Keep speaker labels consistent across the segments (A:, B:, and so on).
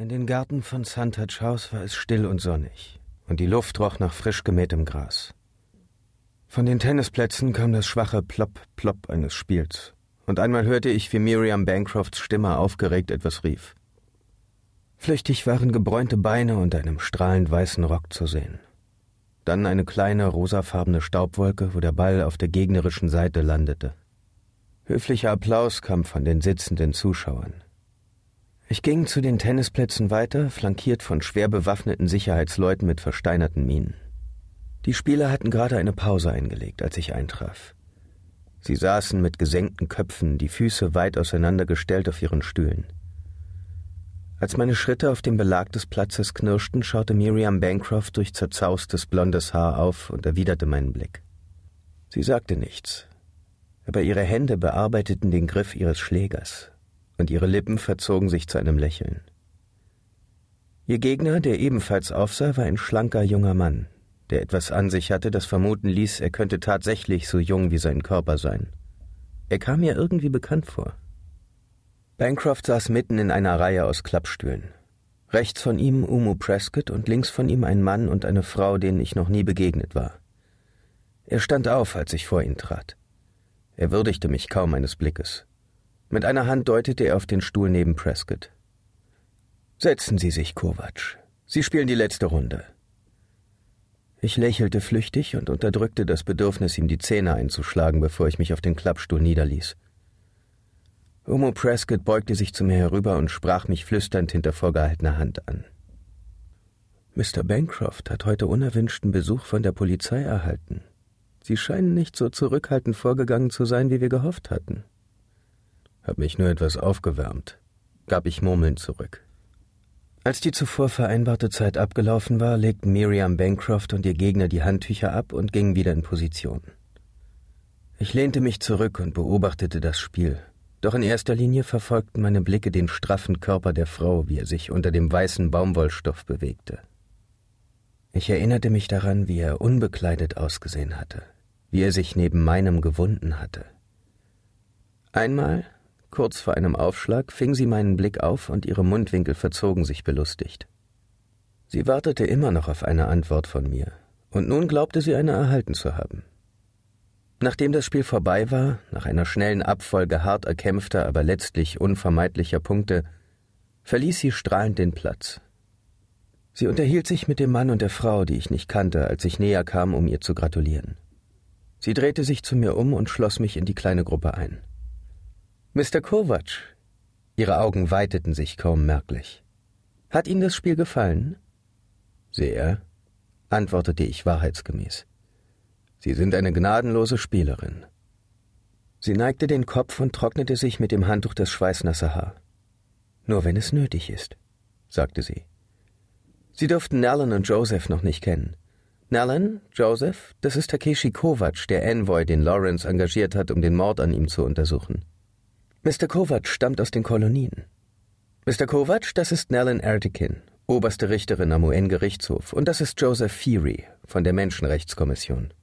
A: In den Garten von Suntouch House war es still und sonnig, und die Luft roch nach frisch gemähtem Gras. Von den Tennisplätzen kam das schwache Plopp, Plopp eines Spiels, und einmal hörte ich, wie Miriam Bancrofts Stimme aufgeregt etwas rief. Flüchtig waren gebräunte Beine unter einem strahlend weißen Rock zu sehen. Dann eine kleine rosafarbene Staubwolke, wo der Ball auf der gegnerischen Seite landete. Höflicher Applaus kam von den sitzenden Zuschauern. Ich ging zu den Tennisplätzen weiter, flankiert von schwer bewaffneten Sicherheitsleuten mit versteinerten Minen. Die Spieler hatten gerade eine Pause eingelegt, als ich eintraf. Sie saßen mit gesenkten Köpfen, die Füße weit auseinandergestellt auf ihren Stühlen. Als meine Schritte auf dem Belag des Platzes knirschten, schaute Miriam Bancroft durch zerzaustes blondes Haar auf und erwiderte meinen Blick. Sie sagte nichts, aber ihre Hände bearbeiteten den Griff ihres Schlägers, und ihre Lippen verzogen sich zu einem Lächeln. Ihr Gegner, der ebenfalls aufsah, war ein schlanker junger Mann, der etwas an sich hatte, das vermuten ließ, er könnte tatsächlich so jung wie sein Körper sein. Er kam mir irgendwie bekannt vor. Bancroft saß mitten in einer Reihe aus Klappstühlen. Rechts von ihm Umu Prescott und links von ihm ein Mann und eine Frau, denen ich noch nie begegnet war. Er stand auf, als ich vor ihn trat. Er würdigte mich kaum eines Blickes. Mit einer Hand deutete er auf den Stuhl neben Prescott. Setzen Sie sich, Kovac. Sie spielen die letzte Runde. Ich lächelte flüchtig und unterdrückte das Bedürfnis, ihm die Zähne einzuschlagen, bevor ich mich auf den Klappstuhl niederließ. Homo Prescott beugte sich zu mir herüber und sprach mich flüsternd hinter vorgehaltener Hand an. Mr. Bancroft hat heute unerwünschten Besuch von der Polizei erhalten. Sie scheinen nicht so zurückhaltend vorgegangen zu sein, wie wir gehofft hatten. Hab mich nur etwas aufgewärmt, gab ich murmelnd zurück. Als die zuvor vereinbarte Zeit abgelaufen war, legten Miriam Bancroft und ihr Gegner die Handtücher ab und gingen wieder in Position. Ich lehnte mich zurück und beobachtete das Spiel, doch in erster Linie verfolgten meine Blicke den straffen Körper der Frau, wie er sich unter dem weißen Baumwollstoff bewegte. Ich erinnerte mich daran, wie er unbekleidet ausgesehen hatte, wie er sich neben meinem gewunden hatte. Einmal, Kurz vor einem Aufschlag fing sie meinen Blick auf und ihre Mundwinkel verzogen sich belustigt. Sie wartete immer noch auf eine Antwort von mir, und nun glaubte sie eine erhalten zu haben. Nachdem das Spiel vorbei war, nach einer schnellen Abfolge hart erkämpfter, aber letztlich unvermeidlicher Punkte, verließ sie strahlend den Platz. Sie unterhielt sich mit dem Mann und der Frau, die ich nicht kannte, als ich näher kam, um ihr zu gratulieren. Sie drehte sich zu mir um und schloss mich in die kleine Gruppe ein. Mr. Kovac. Ihre Augen weiteten sich kaum merklich. Hat Ihnen das Spiel gefallen? Sehr, antwortete ich wahrheitsgemäß. Sie sind eine gnadenlose Spielerin. Sie neigte den Kopf und trocknete sich mit dem Handtuch das schweißnasse Haar. Nur wenn es nötig ist, sagte sie. Sie dürften Nellen und Joseph noch nicht kennen. Nellen, Joseph, das ist Takeshi Kovac, der Envoy, den Lawrence engagiert hat, um den Mord an ihm zu untersuchen. Mr. Kovac stammt aus den Kolonien. Mr. Kovac, das ist Nellen Ertekin, oberste Richterin am UN-Gerichtshof, und das ist Joseph Feary von der Menschenrechtskommission.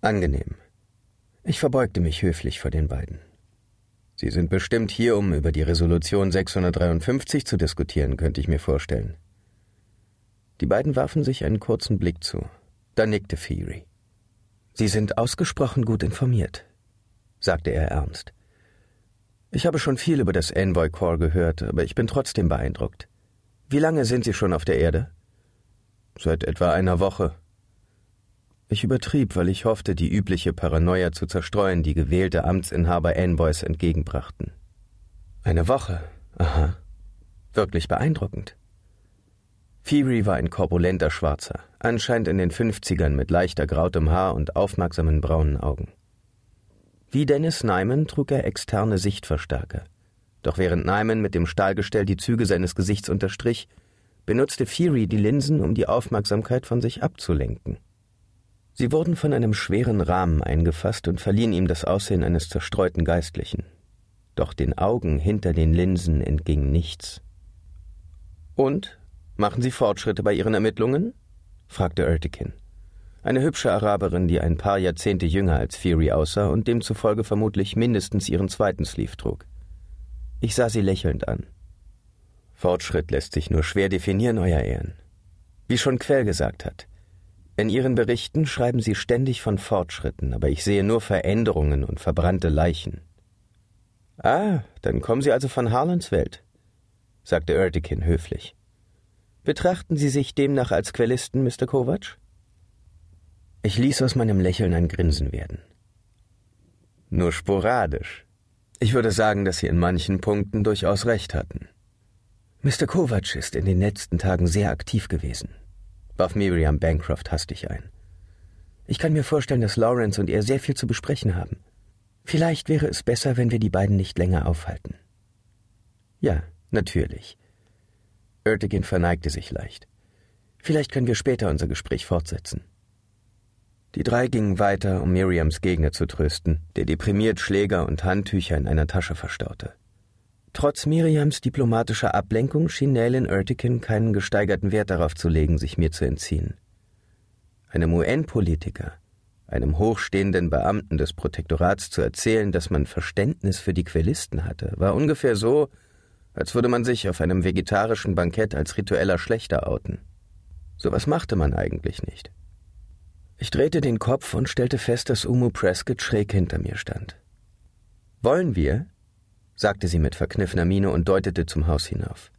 A: Angenehm. Ich verbeugte mich höflich vor den beiden. Sie sind bestimmt hier, um über die Resolution 653 zu diskutieren, könnte ich mir vorstellen. Die beiden warfen sich einen kurzen Blick zu. Dann nickte Feary. Sie sind ausgesprochen gut informiert, sagte er ernst. Ich habe schon viel über das Envoy Corps gehört, aber ich bin trotzdem beeindruckt. Wie lange sind Sie schon auf der Erde? Seit etwa einer Woche. Ich übertrieb, weil ich hoffte, die übliche Paranoia zu zerstreuen, die gewählte Amtsinhaber Envoys entgegenbrachten. Eine Woche? Aha. Wirklich beeindruckend. Fury war ein korpulenter Schwarzer, anscheinend in den Fünfzigern mit leichter grautem Haar und aufmerksamen braunen Augen. Wie Dennis Nyman trug er externe Sichtverstärker. Doch während Nyman mit dem Stahlgestell die Züge seines Gesichts unterstrich, benutzte Fury die Linsen, um die Aufmerksamkeit von sich abzulenken. Sie wurden von einem schweren Rahmen eingefasst und verliehen ihm das Aussehen eines zerstreuten Geistlichen. Doch den Augen hinter den Linsen entging nichts. Und? Machen Sie Fortschritte bei Ihren Ermittlungen? fragte Ertekin. Eine hübsche Araberin, die ein paar Jahrzehnte jünger als Fury aussah und demzufolge vermutlich mindestens ihren zweiten Sleeve trug. Ich sah sie lächelnd an. Fortschritt lässt sich nur schwer definieren, Euer Ehren. Wie schon Quell gesagt hat, in Ihren Berichten schreiben Sie ständig von Fortschritten, aber ich sehe nur Veränderungen und verbrannte Leichen. Ah, dann kommen Sie also von Harlans Welt, sagte Erdikin höflich. Betrachten Sie sich demnach als Quellisten, Mr. Kovac? Ich ließ aus meinem Lächeln ein Grinsen werden. Nur sporadisch. Ich würde sagen, dass Sie in manchen Punkten durchaus recht hatten. Mr. Kovac ist in den letzten Tagen sehr aktiv gewesen warf Miriam Bancroft hastig ein. Ich kann mir vorstellen, dass Lawrence und er sehr viel zu besprechen haben. Vielleicht wäre es besser, wenn wir die beiden nicht länger aufhalten. Ja, natürlich. Ertigan verneigte sich leicht. Vielleicht können wir später unser Gespräch fortsetzen. Die drei gingen weiter, um Miriams Gegner zu trösten, der deprimiert Schläger und Handtücher in einer Tasche verstaute. Trotz Miriams diplomatischer Ablenkung schien Nayland Ertikin keinen gesteigerten Wert darauf zu legen, sich mir zu entziehen. Einem UN-Politiker, einem hochstehenden Beamten des Protektorats zu erzählen, dass man Verständnis für die Quellisten hatte, war ungefähr so, als würde man sich auf einem vegetarischen Bankett als ritueller Schlechter outen. So was machte man eigentlich nicht. Ich drehte den Kopf und stellte fest, dass Umu Prescott schräg hinter mir stand. Wollen wir? sagte sie mit verkniffener Miene und deutete zum Haus hinauf.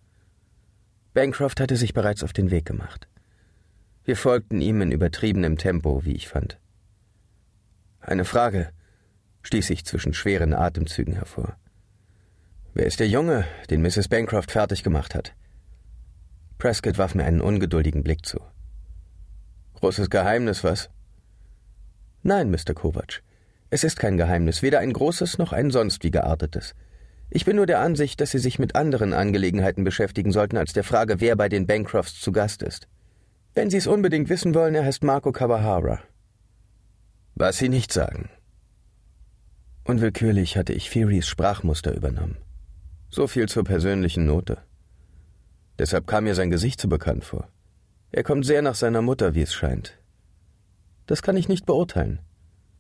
A: Bancroft hatte sich bereits auf den Weg gemacht. Wir folgten ihm in übertriebenem Tempo, wie ich fand. Eine Frage, stieß ich zwischen schweren Atemzügen hervor. Wer ist der Junge, den Mrs. Bancroft fertig gemacht hat? Prescott warf mir einen ungeduldigen Blick zu. Großes Geheimnis, was? Nein, Mr. Kovac. Es ist kein Geheimnis, weder ein großes noch ein sonst wie geartetes. Ich bin nur der Ansicht, dass Sie sich mit anderen Angelegenheiten beschäftigen sollten als der Frage, wer bei den Bancrofts zu Gast ist. Wenn Sie es unbedingt wissen wollen, er heißt Marco Kawahara. Was Sie nicht sagen. Unwillkürlich hatte ich Furies Sprachmuster übernommen. So viel zur persönlichen Note. Deshalb kam mir sein Gesicht so bekannt vor. Er kommt sehr nach seiner Mutter, wie es scheint. Das kann ich nicht beurteilen,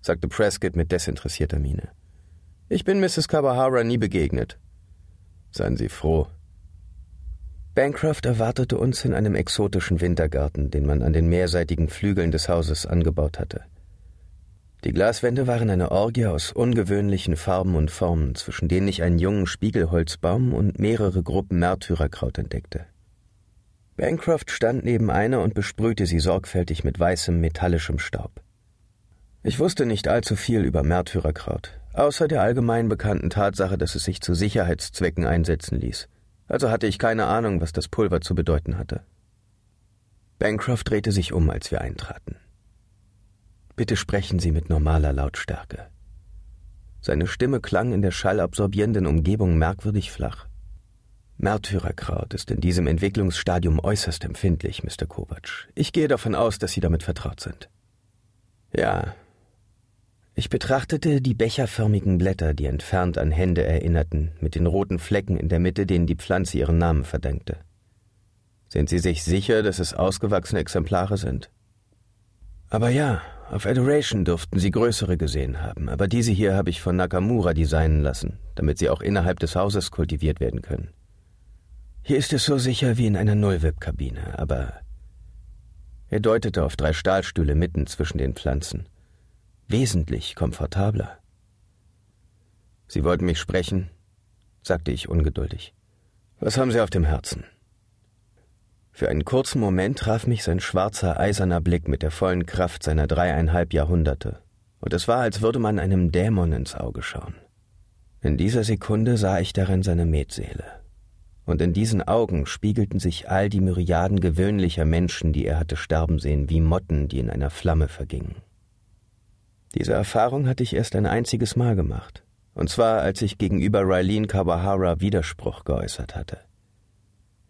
A: sagte Prescott mit desinteressierter Miene. Ich bin Mrs. Kawahara nie begegnet. Seien Sie froh. Bancroft erwartete uns in einem exotischen Wintergarten, den man an den mehrseitigen Flügeln des Hauses angebaut hatte. Die Glaswände waren eine Orgie aus ungewöhnlichen Farben und Formen, zwischen denen ich einen jungen Spiegelholzbaum und mehrere Gruppen Märtyrerkraut entdeckte. Bancroft stand neben einer und besprühte sie sorgfältig mit weißem, metallischem Staub. Ich wusste nicht allzu viel über Märtyrerkraut, außer der allgemein bekannten Tatsache, dass es sich zu Sicherheitszwecken einsetzen ließ. Also hatte ich keine Ahnung, was das Pulver zu bedeuten hatte. Bancroft drehte sich um, als wir eintraten. Bitte sprechen Sie mit normaler Lautstärke. Seine Stimme klang in der schallabsorbierenden Umgebung merkwürdig flach. Märtyrerkraut ist in diesem Entwicklungsstadium äußerst empfindlich, Mr. Kovac. Ich gehe davon aus, dass Sie damit vertraut sind. Ja, ich betrachtete die becherförmigen Blätter, die entfernt an Hände erinnerten, mit den roten Flecken in der Mitte, denen die Pflanze ihren Namen verdankte. Sind Sie sich sicher, dass es ausgewachsene Exemplare sind? Aber ja, auf Adoration dürften Sie größere gesehen haben, aber diese hier habe ich von Nakamura designen lassen, damit sie auch innerhalb des Hauses kultiviert werden können. Hier ist es so sicher wie in einer Nullweb-Kabine, aber er deutete auf drei Stahlstühle mitten zwischen den Pflanzen wesentlich komfortabler. Sie wollten mich sprechen, sagte ich ungeduldig. Was haben Sie auf dem Herzen? Für einen kurzen Moment traf mich sein schwarzer, eiserner Blick mit der vollen Kraft seiner dreieinhalb Jahrhunderte, und es war, als würde man einem Dämon ins Auge schauen. In dieser Sekunde sah ich darin seine Metseele. Und in diesen Augen spiegelten sich all die Myriaden gewöhnlicher Menschen, die er hatte sterben sehen, wie Motten, die in einer Flamme vergingen. Diese Erfahrung hatte ich erst ein einziges Mal gemacht, und zwar als ich gegenüber Railene Kawahara Widerspruch geäußert hatte.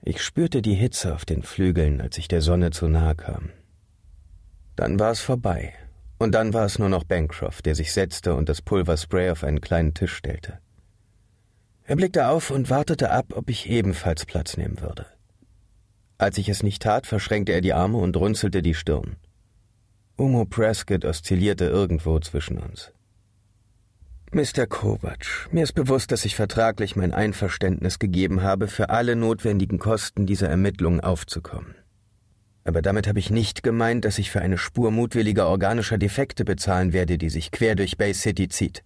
A: Ich spürte die Hitze auf den Flügeln, als ich der Sonne zu nahe kam. Dann war es vorbei, und dann war es nur noch Bancroft, der sich setzte und das Pulverspray auf einen kleinen Tisch stellte. Er blickte auf und wartete ab, ob ich ebenfalls Platz nehmen würde. Als ich es nicht tat, verschränkte er die Arme und runzelte die Stirn. Umo Prescott oszillierte irgendwo zwischen uns. Mr. Kovac, mir ist bewusst, dass ich vertraglich mein Einverständnis gegeben habe, für alle notwendigen Kosten dieser Ermittlungen aufzukommen. Aber damit habe ich nicht gemeint, dass ich für eine Spur mutwilliger organischer Defekte bezahlen werde, die sich quer durch Bay City zieht.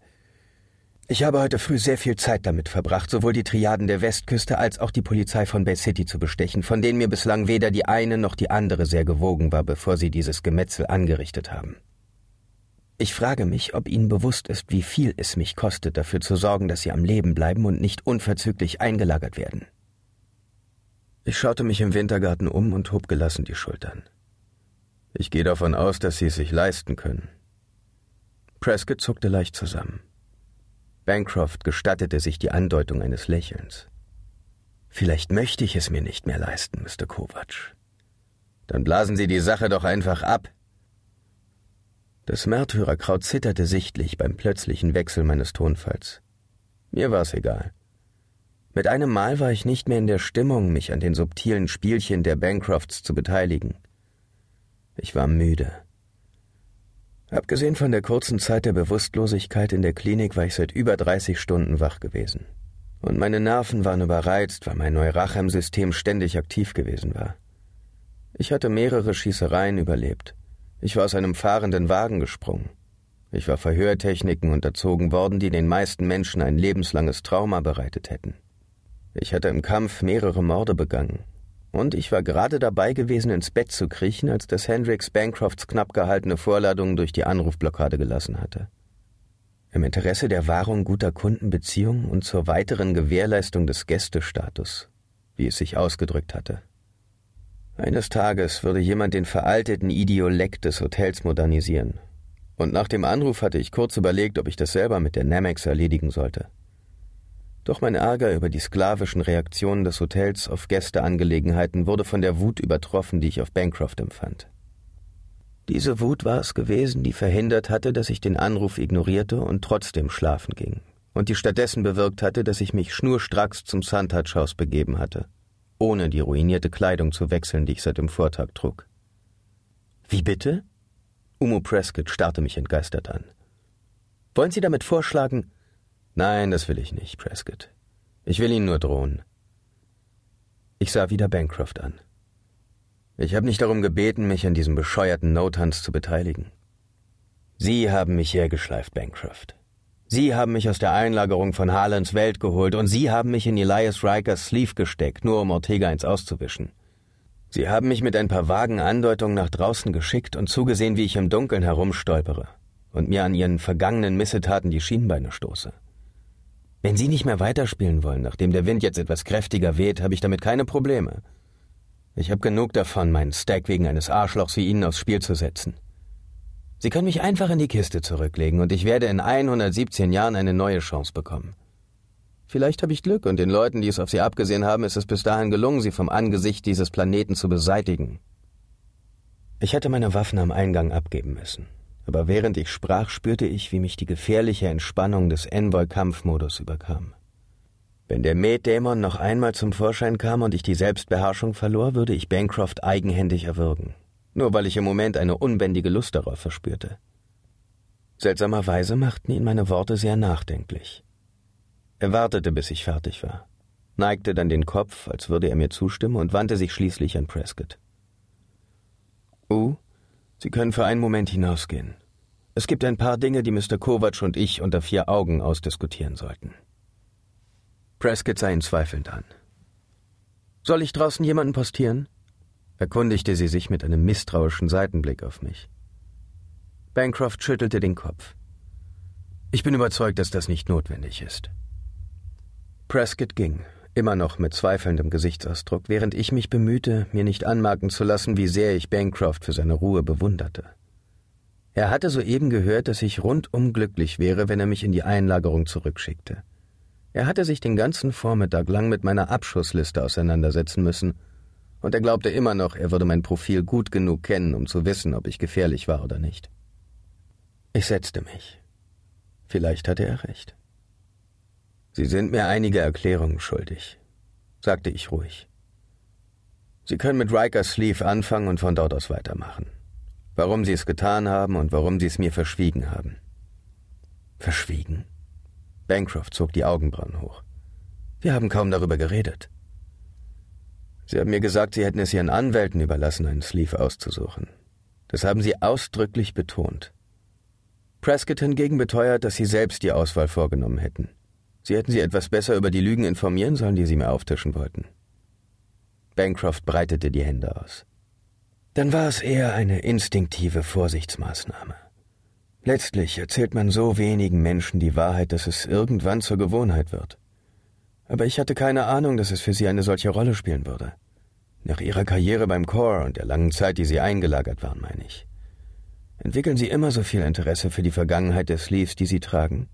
A: Ich habe heute früh sehr viel Zeit damit verbracht, sowohl die Triaden der Westküste als auch die Polizei von Bay City zu bestechen, von denen mir bislang weder die eine noch die andere sehr gewogen war, bevor sie dieses Gemetzel angerichtet haben. Ich frage mich, ob Ihnen bewusst ist, wie viel es mich kostet, dafür zu sorgen, dass Sie am Leben bleiben und nicht unverzüglich eingelagert werden. Ich schaute mich im Wintergarten um und hob gelassen die Schultern. Ich gehe davon aus, dass Sie es sich leisten können. Prescott zuckte leicht zusammen. Bancroft gestattete sich die Andeutung eines Lächelns. Vielleicht möchte ich es mir nicht mehr leisten, Mr. Kovac. Dann blasen Sie die Sache doch einfach ab, das Märtyrerkraut zitterte sichtlich beim plötzlichen Wechsel meines Tonfalls. Mir war's egal. Mit einem Mal war ich nicht mehr in der Stimmung, mich an den subtilen Spielchen der Bancrofts zu beteiligen. Ich war müde. Abgesehen von der kurzen Zeit der Bewusstlosigkeit in der Klinik war ich seit über 30 Stunden wach gewesen. Und meine Nerven waren überreizt, weil mein Neurachem-System ständig aktiv gewesen war. Ich hatte mehrere Schießereien überlebt. Ich war aus einem fahrenden Wagen gesprungen. Ich war Verhörtechniken unterzogen worden, die den meisten Menschen ein lebenslanges Trauma bereitet hätten. Ich hatte im Kampf mehrere Morde begangen. Und ich war gerade dabei gewesen, ins Bett zu kriechen, als das Hendricks Bancrofts knapp gehaltene Vorladung durch die Anrufblockade gelassen hatte. Im Interesse der Wahrung guter Kundenbeziehungen und zur weiteren Gewährleistung des Gästestatus, wie es sich ausgedrückt hatte. Eines Tages würde jemand den veralteten Idiolekt des Hotels modernisieren. Und nach dem Anruf hatte ich kurz überlegt, ob ich das selber mit der Namex erledigen sollte. Doch mein Ärger über die sklavischen Reaktionen des Hotels auf Gästeangelegenheiten wurde von der Wut übertroffen, die ich auf Bancroft empfand. Diese Wut war es gewesen, die verhindert hatte, dass ich den Anruf ignorierte und trotzdem schlafen ging, und die stattdessen bewirkt hatte, dass ich mich schnurstracks zum Suntouch Haus begeben hatte ohne die ruinierte Kleidung zu wechseln, die ich seit dem Vortag trug. Wie bitte? Umo Prescott starrte mich entgeistert an. Wollen Sie damit vorschlagen? Nein, das will ich nicht, Prescott. Ich will Ihnen nur drohen. Ich sah wieder Bancroft an. Ich habe nicht darum gebeten, mich an diesem bescheuerten Notanz zu beteiligen. Sie haben mich hergeschleift, Bancroft. Sie haben mich aus der Einlagerung von Harlands Welt geholt und Sie haben mich in Elias Rikers Sleeve gesteckt, nur um Ortega eins auszuwischen. Sie haben mich mit ein paar vagen Andeutungen nach draußen geschickt und zugesehen, wie ich im Dunkeln herumstolpere und mir an Ihren vergangenen Missetaten die Schienbeine stoße. Wenn Sie nicht mehr weiterspielen wollen, nachdem der Wind jetzt etwas kräftiger weht, habe ich damit keine Probleme. Ich habe genug davon, meinen Stack wegen eines Arschlochs wie Ihnen aufs Spiel zu setzen. Sie können mich einfach in die Kiste zurücklegen und ich werde in 117 Jahren eine neue Chance bekommen. Vielleicht habe ich Glück und den Leuten, die es auf sie abgesehen haben, ist es bis dahin gelungen, sie vom Angesicht dieses Planeten zu beseitigen. Ich hätte meine Waffen am Eingang abgeben müssen, aber während ich sprach, spürte ich, wie mich die gefährliche Entspannung des Envoy-Kampfmodus überkam. Wenn der Med-Dämon noch einmal zum Vorschein kam und ich die Selbstbeherrschung verlor, würde ich Bancroft eigenhändig erwürgen nur weil ich im Moment eine unbändige Lust darauf verspürte. Seltsamerweise machten ihn meine Worte sehr nachdenklich. Er wartete, bis ich fertig war, neigte dann den Kopf, als würde er mir zustimmen, und wandte sich schließlich an Prescott. Uh, Sie können für einen Moment hinausgehen. Es gibt ein paar Dinge, die Mr. Kovac und ich unter vier Augen ausdiskutieren sollten. Prescott sah ihn zweifelnd an. Soll ich draußen jemanden postieren? erkundigte sie sich mit einem misstrauischen Seitenblick auf mich. Bancroft schüttelte den Kopf. Ich bin überzeugt, dass das nicht notwendig ist. Prescott ging, immer noch mit zweifelndem Gesichtsausdruck, während ich mich bemühte, mir nicht anmerken zu lassen, wie sehr ich Bancroft für seine Ruhe bewunderte. Er hatte soeben gehört, dass ich rundum glücklich wäre, wenn er mich in die Einlagerung zurückschickte. Er hatte sich den ganzen Vormittag lang mit meiner Abschussliste auseinandersetzen müssen und er glaubte immer noch, er würde mein Profil gut genug kennen, um zu wissen, ob ich gefährlich war oder nicht. Ich setzte mich. Vielleicht hatte er recht. Sie sind mir einige Erklärungen schuldig, sagte ich ruhig. Sie können mit Rikers Sleeve anfangen und von dort aus weitermachen. Warum Sie es getan haben und warum Sie es mir verschwiegen haben. Verschwiegen? Bancroft zog die Augenbrauen hoch. Wir haben kaum darüber geredet. Sie haben mir gesagt, Sie hätten es Ihren Anwälten überlassen, einen Sleeve auszusuchen. Das haben Sie ausdrücklich betont. Prescott hingegen beteuert, dass Sie selbst die Auswahl vorgenommen hätten. Sie hätten Sie etwas besser über die Lügen informieren sollen, die Sie mir auftischen wollten. Bancroft breitete die Hände aus. Dann war es eher eine instinktive Vorsichtsmaßnahme. Letztlich erzählt man so wenigen Menschen die Wahrheit, dass es irgendwann zur Gewohnheit wird. Aber ich hatte keine Ahnung, dass es für sie eine solche Rolle spielen würde. Nach ihrer Karriere beim Corps und der langen Zeit, die sie eingelagert waren, meine ich. Entwickeln Sie immer so viel Interesse für die Vergangenheit der Sleeves, die Sie tragen?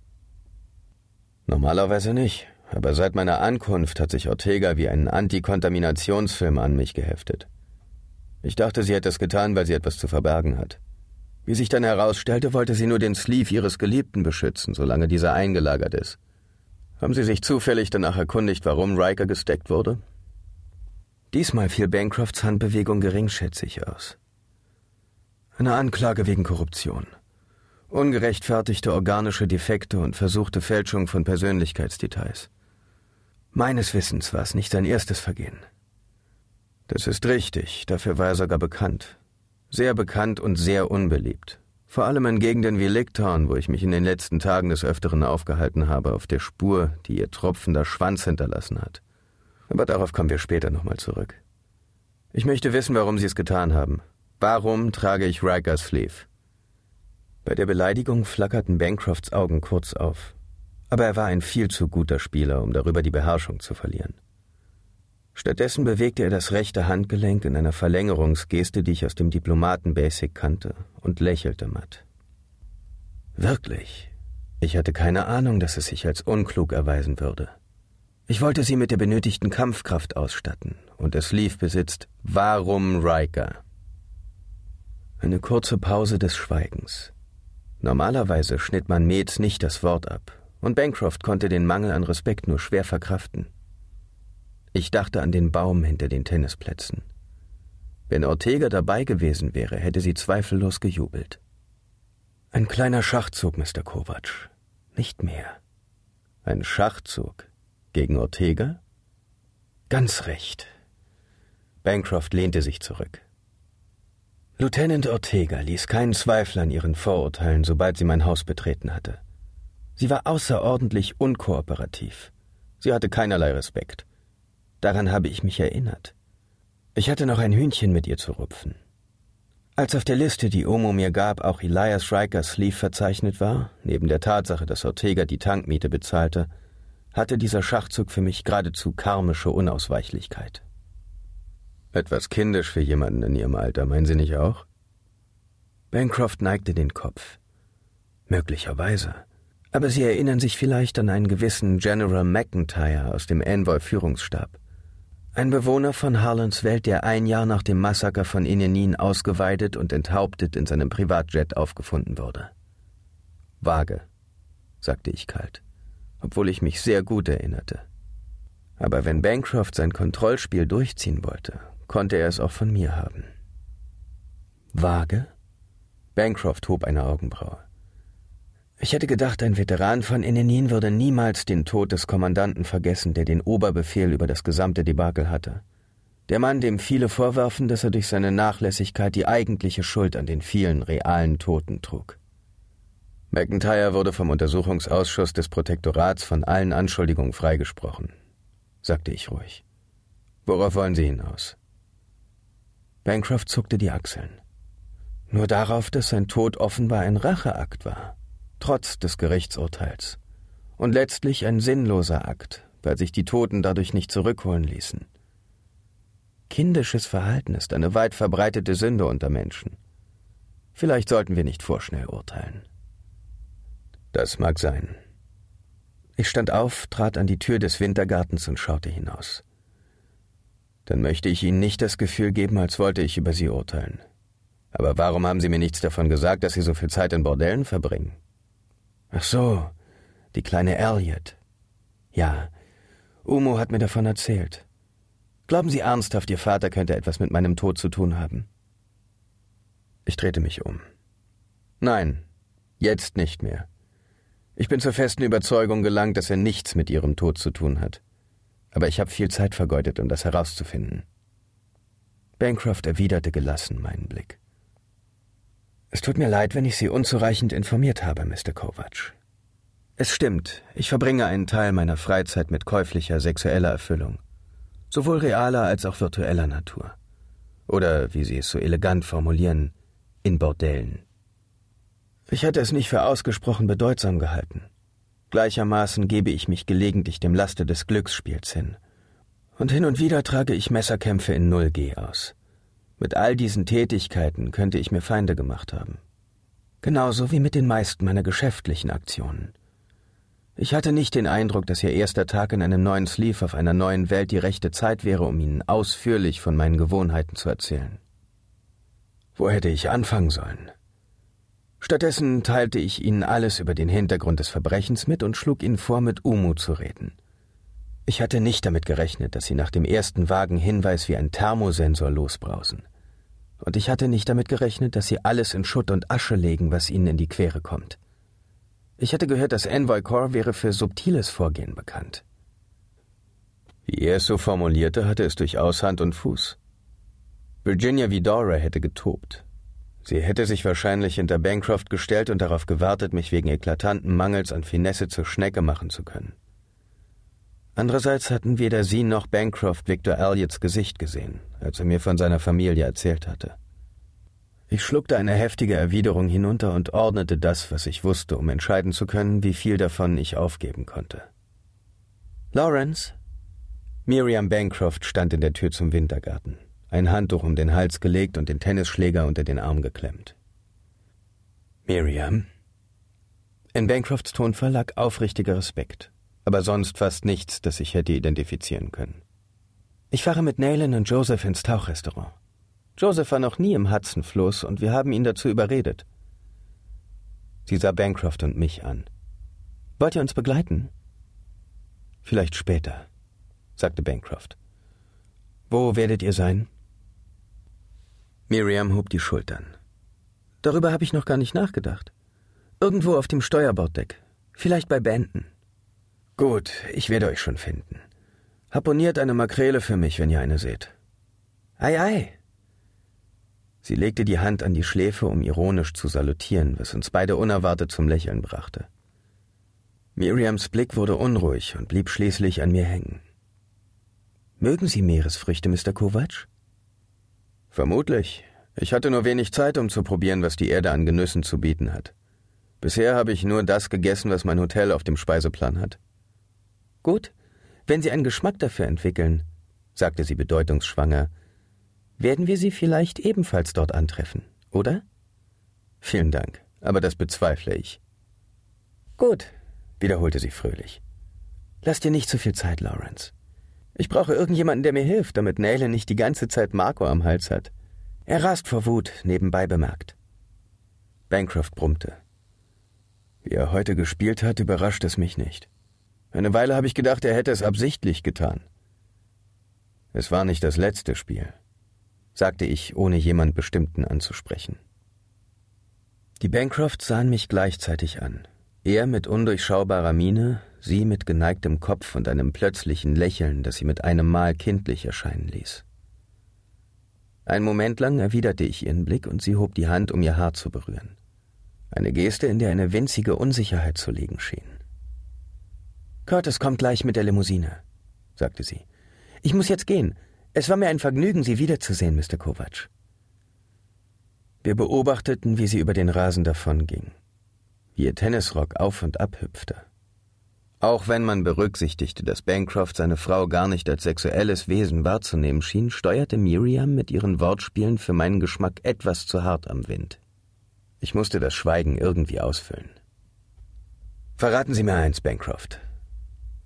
A: Normalerweise nicht, aber seit meiner Ankunft hat sich Ortega wie ein Antikontaminationsfilm an mich geheftet. Ich dachte, sie hätte es getan, weil sie etwas zu verbergen hat. Wie sich dann herausstellte, wollte sie nur den Sleeve ihres Geliebten beschützen, solange dieser eingelagert ist. Haben Sie sich zufällig danach erkundigt, warum Riker gesteckt wurde? Diesmal fiel Bancrofts Handbewegung geringschätzig aus. Eine Anklage wegen Korruption. Ungerechtfertigte organische Defekte und versuchte Fälschung von Persönlichkeitsdetails. Meines Wissens war es nicht sein erstes Vergehen. Das ist richtig, dafür war er sogar bekannt. Sehr bekannt und sehr unbeliebt. Vor allem in Gegenden wie Licktown, wo ich mich in den letzten Tagen des Öfteren aufgehalten habe, auf der Spur, die ihr tropfender Schwanz hinterlassen hat. Aber darauf kommen wir später nochmal zurück. Ich möchte wissen, warum Sie es getan haben. Warum trage ich Rikers Sleeve? Bei der Beleidigung flackerten Bancrofts Augen kurz auf. Aber er war ein viel zu guter Spieler, um darüber die Beherrschung zu verlieren. Stattdessen bewegte er das rechte Handgelenk in einer Verlängerungsgeste, die ich aus dem Diplomaten-Basic kannte, und lächelte matt. Wirklich. Ich hatte keine Ahnung, dass es sich als unklug erweisen würde. Ich wollte sie mit der benötigten Kampfkraft ausstatten, und es lief besitzt Warum Riker? Eine kurze Pause des Schweigens. Normalerweise schnitt man Metz nicht das Wort ab, und Bancroft konnte den Mangel an Respekt nur schwer verkraften. Ich dachte an den Baum hinter den Tennisplätzen. Wenn Ortega dabei gewesen wäre, hätte sie zweifellos gejubelt. Ein kleiner Schachzug, Mr. Kovac. Nicht mehr. Ein Schachzug gegen Ortega? Ganz recht. Bancroft lehnte sich zurück. Lieutenant Ortega ließ keinen Zweifel an ihren Vorurteilen, sobald sie mein Haus betreten hatte. Sie war außerordentlich unkooperativ. Sie hatte keinerlei Respekt. Daran habe ich mich erinnert. Ich hatte noch ein Hühnchen mit ihr zu rupfen. Als auf der Liste, die Omo mir gab, auch Elias Rikers Sleeve verzeichnet war, neben der Tatsache, dass Ortega die Tankmiete bezahlte, hatte dieser Schachzug für mich geradezu karmische Unausweichlichkeit. Etwas kindisch für jemanden in ihrem Alter, meinen Sie nicht auch? Bancroft neigte den Kopf. Möglicherweise. Aber Sie erinnern sich vielleicht an einen gewissen General McIntyre aus dem Envoy-Führungsstab. Ein Bewohner von Harlands Welt, der ein Jahr nach dem Massaker von Inenin ausgeweidet und enthauptet in seinem Privatjet aufgefunden wurde. Vage, sagte ich kalt, obwohl ich mich sehr gut erinnerte. Aber wenn Bancroft sein Kontrollspiel durchziehen wollte, konnte er es auch von mir haben. Vage? Bancroft hob eine Augenbraue. Ich hätte gedacht, ein Veteran von Inenin würde niemals den Tod des Kommandanten vergessen, der den Oberbefehl über das gesamte Debakel hatte. Der Mann, dem viele vorwerfen, dass er durch seine Nachlässigkeit die eigentliche Schuld an den vielen realen Toten trug. McIntyre wurde vom Untersuchungsausschuss des Protektorats von allen Anschuldigungen freigesprochen, sagte ich ruhig. Worauf wollen Sie hinaus? Bancroft zuckte die Achseln. Nur darauf, dass sein Tod offenbar ein Racheakt war trotz des Gerichtsurteils. Und letztlich ein sinnloser Akt, weil sich die Toten dadurch nicht zurückholen ließen. Kindisches Verhalten ist eine weit verbreitete Sünde unter Menschen. Vielleicht sollten wir nicht vorschnell urteilen. Das mag sein. Ich stand auf, trat an die Tür des Wintergartens und schaute hinaus. Dann möchte ich Ihnen nicht das Gefühl geben, als wollte ich über Sie urteilen. Aber warum haben Sie mir nichts davon gesagt, dass Sie so viel Zeit in Bordellen verbringen? Ach so, die kleine Elliot. Ja, Umo hat mir davon erzählt. Glauben Sie ernsthaft, Ihr Vater könnte etwas mit meinem Tod zu tun haben? Ich drehte mich um. Nein, jetzt nicht mehr. Ich bin zur festen Überzeugung gelangt, dass er nichts mit ihrem Tod zu tun hat. Aber ich habe viel Zeit vergeudet, um das herauszufinden. Bancroft erwiderte gelassen meinen Blick. Es tut mir leid, wenn ich Sie unzureichend informiert habe, Mr. Kovac. Es stimmt, ich verbringe einen Teil meiner Freizeit mit käuflicher sexueller Erfüllung, sowohl realer als auch virtueller Natur. Oder, wie Sie es so elegant formulieren, in Bordellen. Ich hätte es nicht für ausgesprochen bedeutsam gehalten. Gleichermaßen gebe ich mich gelegentlich dem Laste des Glücksspiels hin – und hin und wieder trage ich Messerkämpfe in 0G aus. Mit all diesen Tätigkeiten könnte ich mir Feinde gemacht haben. Genauso wie mit den meisten meiner geschäftlichen Aktionen. Ich hatte nicht den Eindruck, dass Ihr erster Tag in einem neuen Sleeve auf einer neuen Welt die rechte Zeit wäre, um Ihnen ausführlich von meinen Gewohnheiten zu erzählen. Wo hätte ich anfangen sollen? Stattdessen teilte ich Ihnen alles über den Hintergrund des Verbrechens mit und schlug Ihnen vor, mit Umu zu reden. Ich hatte nicht damit gerechnet, dass sie nach dem ersten Wagen Hinweis wie ein Thermosensor losbrausen. Und ich hatte nicht damit gerechnet, dass sie alles in Schutt und Asche legen, was ihnen in die Quere kommt. Ich hatte gehört, das Envoy Corps wäre für subtiles Vorgehen bekannt. Wie er es so formulierte, hatte es durchaus Hand und Fuß. Virginia Vidora hätte getobt. Sie hätte sich wahrscheinlich hinter Bancroft gestellt und darauf gewartet, mich wegen eklatanten Mangels an Finesse zur Schnecke machen zu können. Andererseits hatten weder sie noch Bancroft Victor Elliots Gesicht gesehen, als er mir von seiner Familie erzählt hatte. Ich schluckte eine heftige Erwiderung hinunter und ordnete das, was ich wusste, um entscheiden zu können, wie viel davon ich aufgeben konnte. Lawrence? Miriam Bancroft stand in der Tür zum Wintergarten, ein Handtuch um den Hals gelegt und den Tennisschläger unter den Arm geklemmt. Miriam? In Bancrofts Tonfall lag aufrichtiger Respekt aber sonst fast nichts, das ich hätte identifizieren können. Ich fahre mit Naylan und Joseph ins Tauchrestaurant. Joseph war noch nie im Hudsonfluss und wir haben ihn dazu überredet. Sie sah Bancroft und mich an. Wollt ihr uns begleiten? Vielleicht später, sagte Bancroft. Wo werdet ihr sein? Miriam hob die Schultern. Darüber habe ich noch gar nicht nachgedacht. Irgendwo auf dem Steuerborddeck. Vielleicht bei Benton. Gut, ich werde euch schon finden. Harponiert eine Makrele für mich, wenn ihr eine seht. Ei, ei. Sie legte die Hand an die Schläfe, um ironisch zu salutieren, was uns beide unerwartet zum Lächeln brachte. Miriams Blick wurde unruhig und blieb schließlich an mir hängen. Mögen Sie Meeresfrüchte, Mr. Kovac? Vermutlich. Ich hatte nur wenig Zeit, um zu probieren, was die Erde an Genüssen zu bieten hat. Bisher habe ich nur das gegessen, was mein Hotel auf dem Speiseplan hat. Gut, wenn Sie einen Geschmack dafür entwickeln, sagte sie bedeutungsschwanger, werden wir Sie vielleicht ebenfalls dort antreffen, oder? Vielen Dank, aber das bezweifle ich. Gut, wiederholte sie fröhlich. Lass dir nicht zu viel Zeit, Lawrence. Ich brauche irgendjemanden, der mir hilft, damit Nele nicht die ganze Zeit Marco am Hals hat. Er rast vor Wut, nebenbei bemerkt. Bancroft brummte. Wie er heute gespielt hat, überrascht es mich nicht. Eine Weile habe ich gedacht, er hätte es absichtlich getan. Es war nicht das letzte Spiel, sagte ich, ohne jemand Bestimmten anzusprechen. Die Bancrofts sahen mich gleichzeitig an. Er mit undurchschaubarer Miene, sie mit geneigtem Kopf und einem plötzlichen Lächeln, das sie mit einem Mal kindlich erscheinen ließ. Ein Moment lang erwiderte ich ihren Blick und sie hob die Hand, um ihr Haar zu berühren. Eine Geste, in der eine winzige Unsicherheit zu liegen schien. Curtis kommt gleich mit der Limousine, sagte sie. Ich muss jetzt gehen. Es war mir ein Vergnügen, Sie wiederzusehen, Mr. Kovac. Wir beobachteten, wie sie über den Rasen davonging, wie ihr Tennisrock auf und ab hüpfte. Auch wenn man berücksichtigte, dass Bancroft seine Frau gar nicht als sexuelles Wesen wahrzunehmen schien, steuerte Miriam mit ihren Wortspielen für meinen Geschmack etwas zu hart am Wind. Ich musste das Schweigen irgendwie ausfüllen. Verraten Sie mir eins, Bancroft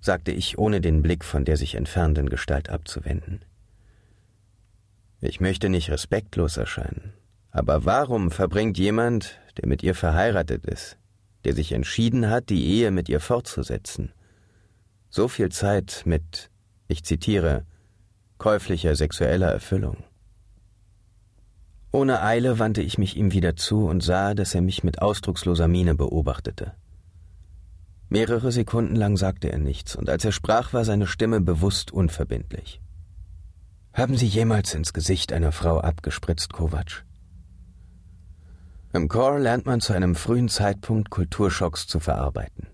A: sagte ich, ohne den Blick von der sich entfernenden Gestalt abzuwenden. Ich möchte nicht respektlos erscheinen, aber warum verbringt jemand, der mit ihr verheiratet ist, der sich entschieden hat, die Ehe mit ihr fortzusetzen, so viel Zeit mit, ich zitiere, käuflicher sexueller Erfüllung? Ohne Eile wandte ich mich ihm wieder zu und sah, dass er mich mit ausdrucksloser Miene beobachtete. Mehrere Sekunden lang sagte er nichts, und als er sprach, war seine Stimme bewusst unverbindlich. Haben Sie jemals ins Gesicht einer Frau abgespritzt, Kovac? Im Chor lernt man zu einem frühen Zeitpunkt Kulturschocks zu verarbeiten.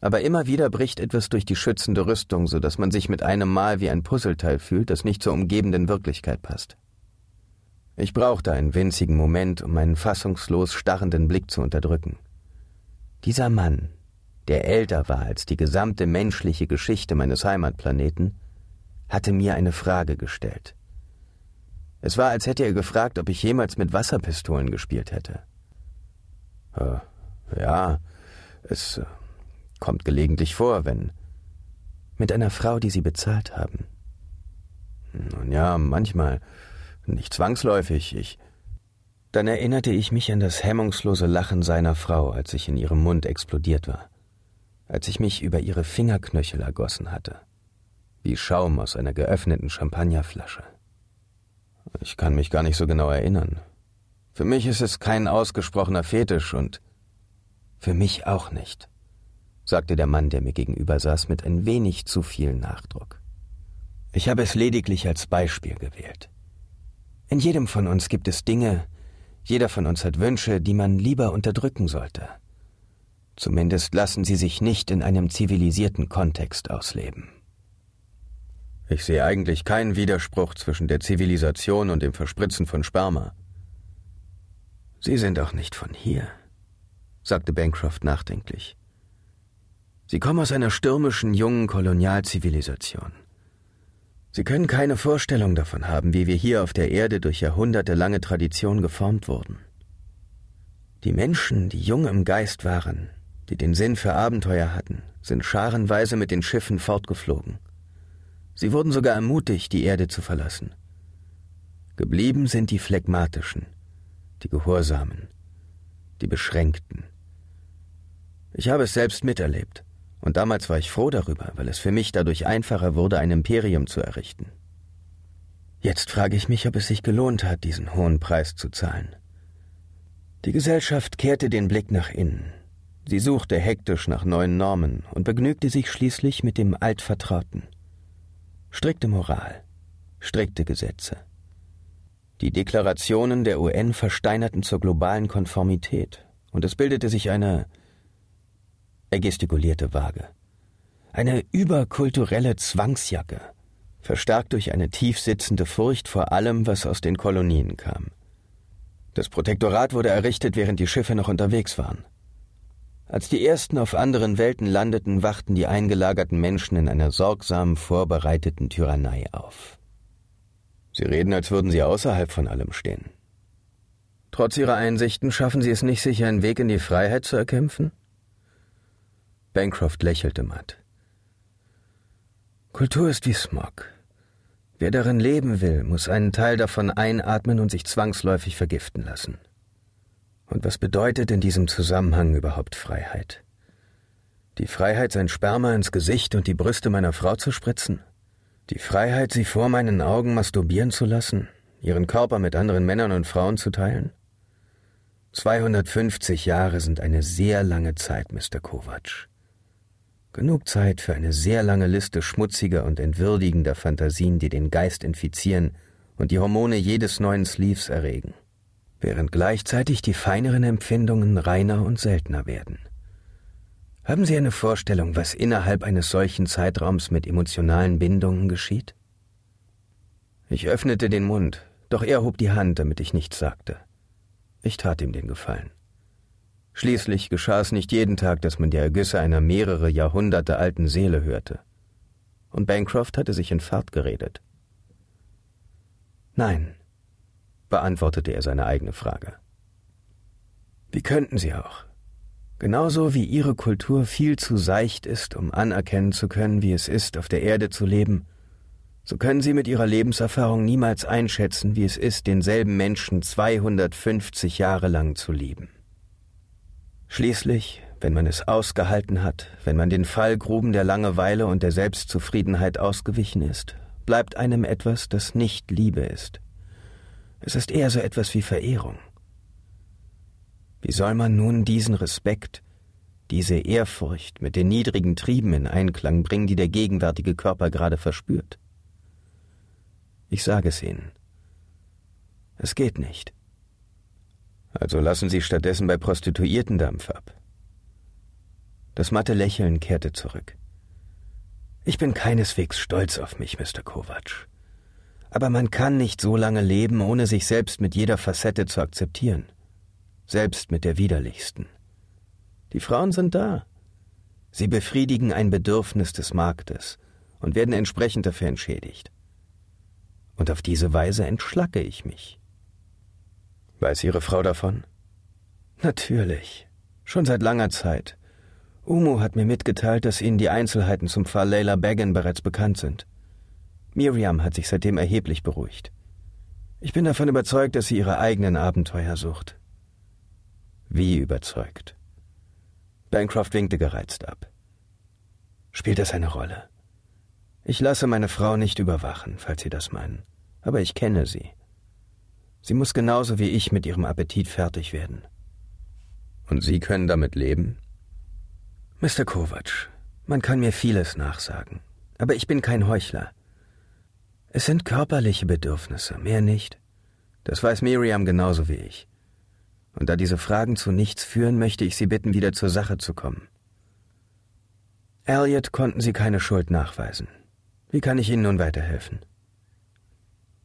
A: Aber immer wieder bricht etwas durch die schützende Rüstung, so dass man sich mit einem Mal wie ein Puzzleteil fühlt, das nicht zur umgebenden Wirklichkeit passt. Ich brauchte einen winzigen Moment, um meinen fassungslos starrenden Blick zu unterdrücken. Dieser Mann, der älter war als die gesamte menschliche Geschichte meines Heimatplaneten, hatte mir eine Frage gestellt. Es war, als hätte er gefragt, ob ich jemals mit Wasserpistolen gespielt hätte. Äh, ja, es äh, kommt gelegentlich vor, wenn. Mit einer Frau, die Sie bezahlt haben. Nun ja, manchmal. Nicht zwangsläufig. Ich. Dann erinnerte ich mich an das hemmungslose Lachen seiner Frau, als ich in ihrem Mund explodiert war. Als ich mich über ihre Fingerknöchel ergossen hatte. Wie Schaum aus einer geöffneten Champagnerflasche. Ich kann mich gar nicht so genau erinnern. Für mich ist es kein ausgesprochener Fetisch und für mich auch nicht, sagte der Mann, der mir gegenüber saß, mit ein wenig zu viel Nachdruck. Ich habe es lediglich als Beispiel gewählt. In jedem von uns gibt es Dinge, jeder von uns hat Wünsche, die man lieber unterdrücken sollte. Zumindest lassen sie sich nicht in einem zivilisierten Kontext ausleben. Ich sehe eigentlich keinen Widerspruch zwischen der Zivilisation und dem Verspritzen von Sperma. Sie sind auch nicht von hier, sagte Bancroft nachdenklich. Sie kommen aus einer stürmischen jungen Kolonialzivilisation. Sie können keine Vorstellung davon haben, wie wir hier auf der Erde durch jahrhundertelange Tradition geformt wurden. Die Menschen, die jung im Geist waren, die den Sinn für Abenteuer hatten, sind scharenweise mit den Schiffen fortgeflogen. Sie wurden sogar ermutigt, die Erde zu verlassen. Geblieben sind die Phlegmatischen, die Gehorsamen, die Beschränkten. Ich habe es selbst miterlebt. Und damals war ich froh darüber, weil es für mich dadurch einfacher wurde, ein Imperium zu errichten. Jetzt frage ich mich, ob es sich gelohnt hat, diesen hohen Preis zu zahlen. Die Gesellschaft kehrte den Blick nach innen. Sie suchte hektisch nach neuen Normen und begnügte sich schließlich mit dem Altvertrauten. Strikte Moral, strikte Gesetze. Die Deklarationen der UN versteinerten zur globalen Konformität, und es bildete sich eine er gestikulierte vage. Eine überkulturelle Zwangsjacke, verstärkt durch eine tief sitzende Furcht vor allem, was aus den Kolonien kam. Das Protektorat wurde errichtet, während die Schiffe noch unterwegs waren. Als die ersten auf anderen Welten landeten, wachten die eingelagerten Menschen in einer sorgsam vorbereiteten Tyrannei auf. Sie reden, als würden sie außerhalb von allem stehen. Trotz ihrer Einsichten schaffen sie es nicht, sich einen Weg in die Freiheit zu erkämpfen? Bancroft lächelte matt. Kultur ist wie Smog. Wer darin leben will, muss einen Teil davon einatmen und sich zwangsläufig vergiften lassen. Und was bedeutet in diesem Zusammenhang überhaupt Freiheit? Die Freiheit, sein Sperma ins Gesicht und die Brüste meiner Frau zu spritzen? Die Freiheit, sie vor meinen Augen masturbieren zu lassen, ihren Körper mit anderen Männern und Frauen zu teilen? 250 Jahre sind eine sehr lange Zeit, Mr. Kovac. Genug Zeit für eine sehr lange Liste schmutziger und entwürdigender Fantasien, die den Geist infizieren und die Hormone jedes neuen Sleeves erregen, während gleichzeitig die feineren Empfindungen reiner und seltener werden. Haben Sie eine Vorstellung, was innerhalb eines solchen Zeitraums mit emotionalen Bindungen geschieht? Ich öffnete den Mund, doch er hob die Hand, damit ich nichts sagte. Ich tat ihm den Gefallen. Schließlich geschah es nicht jeden Tag, dass man die Ergüsse einer mehrere Jahrhunderte alten Seele hörte. Und Bancroft hatte sich in Fahrt geredet. Nein, beantwortete er seine eigene Frage. Wie könnten Sie auch? Genauso wie Ihre Kultur viel zu seicht ist, um anerkennen zu können, wie es ist, auf der Erde zu leben, so können Sie mit Ihrer Lebenserfahrung niemals einschätzen, wie es ist, denselben Menschen 250 Jahre lang zu lieben. Schließlich, wenn man es ausgehalten hat, wenn man den Fallgruben der Langeweile und der Selbstzufriedenheit ausgewichen ist, bleibt einem etwas, das nicht Liebe ist. Es ist eher so etwas wie Verehrung. Wie soll man nun diesen Respekt, diese Ehrfurcht mit den niedrigen Trieben in Einklang bringen, die der gegenwärtige Körper gerade verspürt. Ich sage es Ihnen. Es geht nicht. Also lassen Sie stattdessen bei Prostituierten Dampf ab. Das matte Lächeln kehrte zurück. Ich bin keineswegs stolz auf mich, Mr. Kovac. Aber man kann nicht so lange leben, ohne sich selbst mit jeder Facette zu akzeptieren. Selbst mit der widerlichsten. Die Frauen sind da. Sie befriedigen ein Bedürfnis des Marktes und werden entsprechend dafür entschädigt. Und auf diese Weise entschlacke ich mich. Weiß Ihre Frau davon? Natürlich. Schon seit langer Zeit. Umu hat mir mitgeteilt, dass Ihnen die Einzelheiten zum Fall Leila Bagan bereits bekannt sind. Miriam hat sich seitdem erheblich beruhigt. Ich bin davon überzeugt, dass sie ihre eigenen Abenteuer sucht. Wie überzeugt? Bancroft winkte gereizt ab. Spielt das eine Rolle? Ich lasse meine Frau nicht überwachen, falls Sie das meinen. Aber ich kenne sie. Sie muss genauso wie ich mit ihrem Appetit fertig werden. Und Sie können damit leben? Mr. Kovac, man kann mir vieles nachsagen, aber ich bin kein Heuchler. Es sind körperliche Bedürfnisse, mehr nicht. Das weiß Miriam genauso wie ich. Und da diese Fragen zu nichts führen, möchte ich Sie bitten, wieder zur Sache zu kommen. Elliot konnten Sie keine Schuld nachweisen. Wie kann ich Ihnen nun weiterhelfen?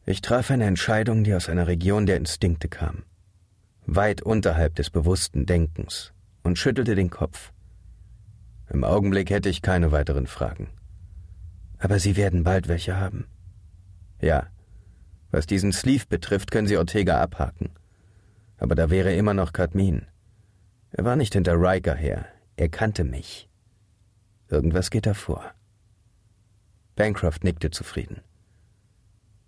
A: Ich traf eine Entscheidung, die aus einer Region der Instinkte kam, weit unterhalb des bewussten Denkens, und schüttelte den Kopf. Im Augenblick hätte ich keine weiteren Fragen. Aber Sie werden bald welche haben. Ja, was diesen Sleeve betrifft, können Sie Ortega abhaken. Aber da wäre immer noch Kadmin. Er war nicht hinter Riker her. Er kannte mich. Irgendwas geht da vor. Bancroft nickte zufrieden.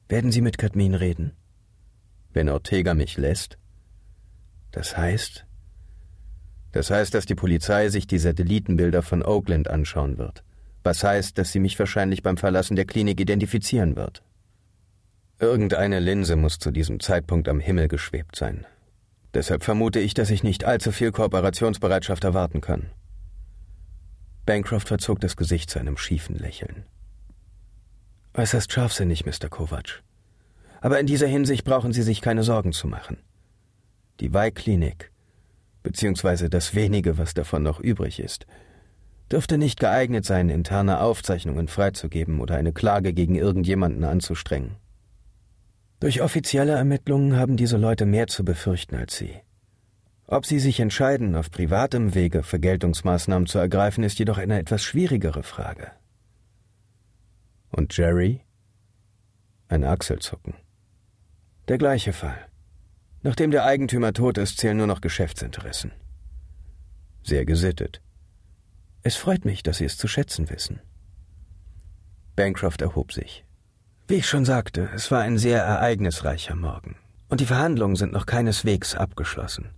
A: Werden Sie mit Kadmin reden? Wenn Ortega mich lässt? Das heißt, das heißt, dass die Polizei sich die Satellitenbilder von Oakland anschauen wird. Was heißt, dass sie mich wahrscheinlich beim Verlassen der Klinik identifizieren wird. Irgendeine Linse muss zu diesem Zeitpunkt am Himmel geschwebt sein. Deshalb vermute ich, dass ich nicht allzu viel Kooperationsbereitschaft erwarten kann. Bancroft verzog das Gesicht zu einem schiefen Lächeln. Äußerst scharfsinnig, Mr. Kovac. Aber in dieser Hinsicht brauchen Sie sich keine Sorgen zu machen. Die Weih-Klinik beziehungsweise das wenige, was davon noch übrig ist, dürfte nicht geeignet sein, interne Aufzeichnungen freizugeben oder eine Klage gegen irgendjemanden anzustrengen. Durch offizielle Ermittlungen haben diese Leute mehr zu befürchten als sie. Ob sie sich entscheiden, auf privatem Wege Vergeltungsmaßnahmen zu ergreifen, ist jedoch eine etwas schwierigere Frage. Und Jerry? Ein Achselzucken. Der gleiche Fall. Nachdem der Eigentümer tot ist, zählen nur noch Geschäftsinteressen. Sehr gesittet. Es freut mich, dass Sie es zu schätzen wissen. Bancroft erhob sich. Wie ich schon sagte, es war ein sehr ereignisreicher Morgen, und die Verhandlungen sind noch keineswegs abgeschlossen.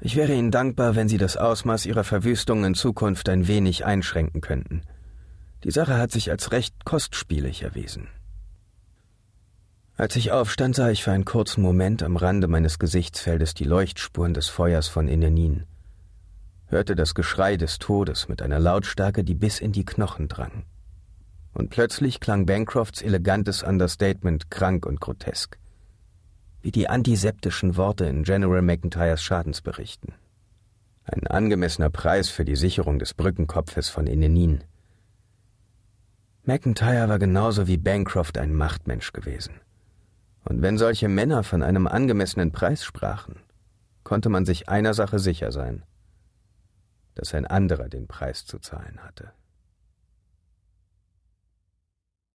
A: Ich wäre Ihnen dankbar, wenn Sie das Ausmaß Ihrer Verwüstung in Zukunft ein wenig einschränken könnten. Die Sache hat sich als recht kostspielig erwiesen. Als ich aufstand, sah ich für einen kurzen Moment am Rande meines Gesichtsfeldes die Leuchtspuren des Feuers von Inenin, hörte das Geschrei des Todes mit einer Lautstärke, die bis in die Knochen drang. Und plötzlich klang Bancrofts elegantes Understatement krank und grotesk, wie die antiseptischen Worte in General McIntyres Schadensberichten. Ein angemessener Preis für die Sicherung des Brückenkopfes von Inenin. McIntyre war genauso wie Bancroft ein Machtmensch gewesen. Und wenn solche Männer von einem angemessenen Preis sprachen, konnte man sich einer Sache sicher sein, dass ein anderer den Preis zu zahlen hatte.